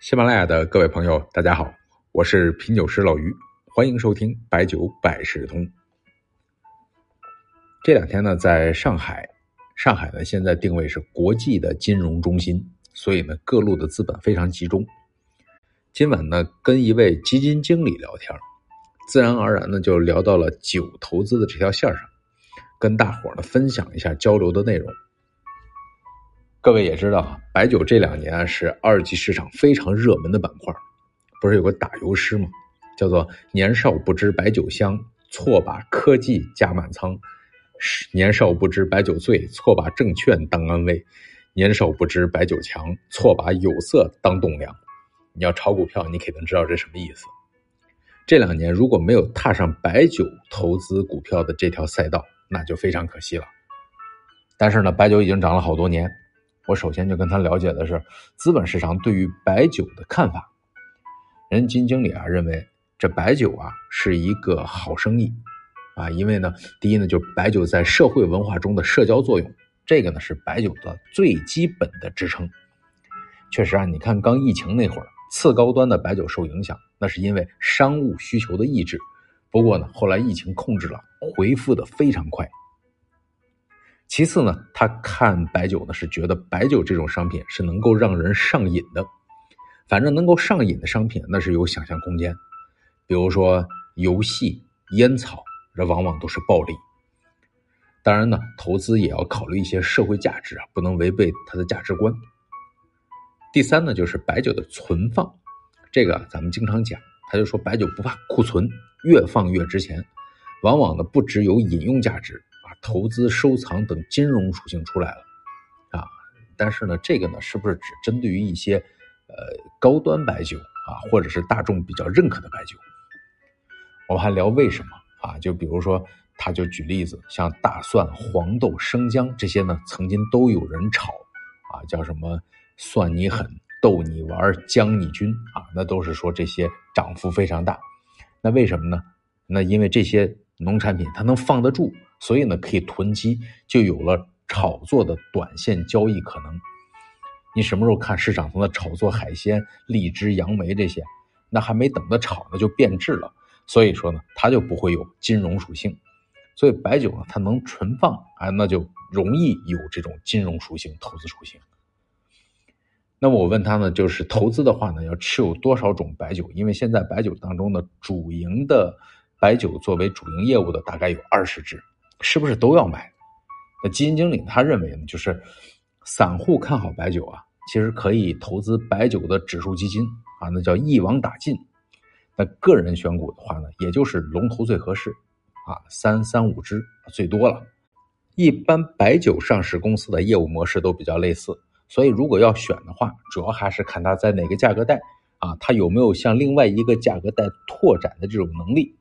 喜马拉雅的各位朋友，大家好，我是品酒师老于，欢迎收听白酒百事通。这两天呢，在上海，上海呢现在定位是国际的金融中心，所以呢各路的资本非常集中。今晚呢跟一位基金经理聊天，自然而然呢就聊到了酒投资的这条线上，跟大伙呢分享一下交流的内容。各位也知道啊，白酒这两年啊是二级市场非常热门的板块。不是有个打油诗吗？叫做“年少不知白酒香，错把科技加满仓；年少不知白酒醉，错把证券当安慰；年少不知白酒强，错把有色当栋梁。”你要炒股票，你肯定知道这什么意思。这两年如果没有踏上白酒投资股票的这条赛道，那就非常可惜了。但是呢，白酒已经涨了好多年。我首先就跟他了解的是资本市场对于白酒的看法。人金经理啊认为这白酒啊是一个好生意啊，因为呢，第一呢，就白酒在社会文化中的社交作用，这个呢是白酒的最基本的支撑。确实啊，你看刚疫情那会儿，次高端的白酒受影响，那是因为商务需求的抑制。不过呢，后来疫情控制了，回复的非常快。其次呢，他看白酒呢是觉得白酒这种商品是能够让人上瘾的，反正能够上瘾的商品那是有想象空间，比如说游戏、烟草，这往往都是暴利。当然呢，投资也要考虑一些社会价值啊，不能违背他的价值观。第三呢，就是白酒的存放，这个咱们经常讲，他就说白酒不怕库存，越放越值钱，往往呢不只有饮用价值。投资、收藏等金融属性出来了，啊，但是呢，这个呢，是不是只针对于一些呃高端白酒啊，或者是大众比较认可的白酒？我们还聊为什么啊？就比如说，他就举例子，像大蒜、黄豆、生姜这些呢，曾经都有人炒啊，叫什么蒜你狠、豆你玩、姜你军啊，那都是说这些涨幅非常大。那为什么呢？那因为这些农产品它能放得住。所以呢，可以囤积，就有了炒作的短线交易可能。你什么时候看市场上的炒作海鲜、荔枝、杨梅这些，那还没等它炒呢，就变质了。所以说呢，它就不会有金融属性。所以白酒呢，它能存放，啊，那就容易有这种金融属性、投资属性。那么我问他呢，就是投资的话呢，要持有多少种白酒？因为现在白酒当中的主营的白酒作为主营业务的大概有二十支。是不是都要买？那基金经理他认为呢，就是散户看好白酒啊，其实可以投资白酒的指数基金啊，那叫一网打尽。那个人选股的话呢，也就是龙头最合适啊，三三五只最多了。一般白酒上市公司的业务模式都比较类似，所以如果要选的话，主要还是看它在哪个价格带啊，它有没有向另外一个价格带拓展的这种能力。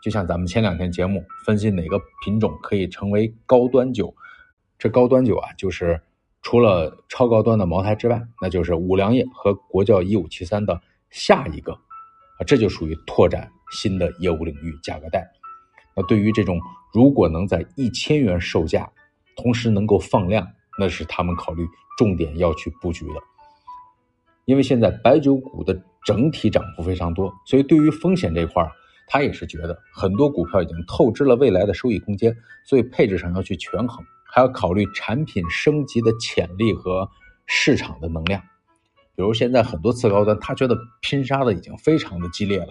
就像咱们前两天节目分析哪个品种可以成为高端酒，这高端酒啊，就是除了超高端的茅台之外，那就是五粮液和国窖一五七三的下一个啊，这就属于拓展新的业务领域价格带。那对于这种如果能在一千元售价，同时能够放量，那是他们考虑重点要去布局的。因为现在白酒股的整体涨幅非常多，所以对于风险这块儿。他也是觉得很多股票已经透支了未来的收益空间，所以配置上要去权衡，还要考虑产品升级的潜力和市场的能量。比如现在很多次高端，他觉得拼杀的已经非常的激烈了，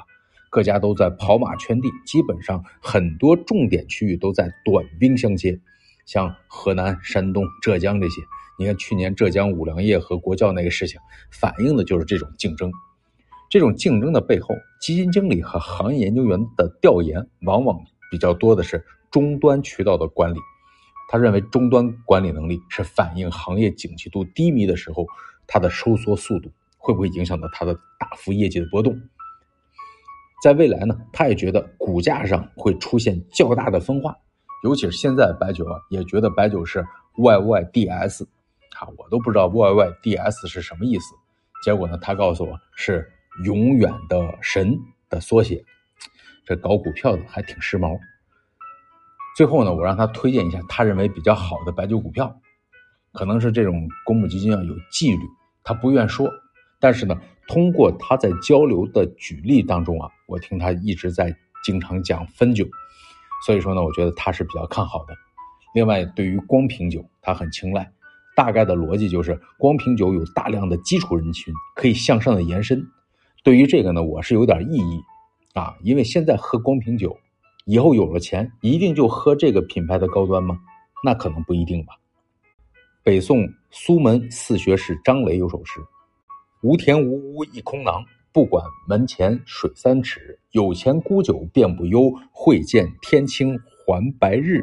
各家都在跑马圈地，基本上很多重点区域都在短兵相接，像河南、山东、浙江这些。你看去年浙江五粮液和国窖那个事情，反映的就是这种竞争。这种竞争的背后，基金经理和行业研究员的调研往往比较多的是终端渠道的管理。他认为终端管理能力是反映行业景气度低迷的时候，它的收缩速度会不会影响到它的大幅业绩的波动。在未来呢，他也觉得股价上会出现较大的分化，尤其是现在白酒啊，也觉得白酒是 YYDS，啊，我都不知道 YYDS 是什么意思。结果呢，他告诉我是。永远的神的缩写，这搞股票的还挺时髦。最后呢，我让他推荐一下他认为比较好的白酒股票，可能是这种公募基金要有纪律，他不愿说，但是呢，通过他在交流的举例当中啊，我听他一直在经常讲汾酒，所以说呢，我觉得他是比较看好的。另外，对于光瓶酒，他很青睐。大概的逻辑就是，光瓶酒有大量的基础人群可以向上的延伸。对于这个呢，我是有点异议啊，因为现在喝光瓶酒，以后有了钱，一定就喝这个品牌的高端吗？那可能不一定吧。北宋苏门四学士张雷有首诗：“无田无屋一空囊，不管门前水三尺。有钱沽酒便不忧，会见天青还白日。”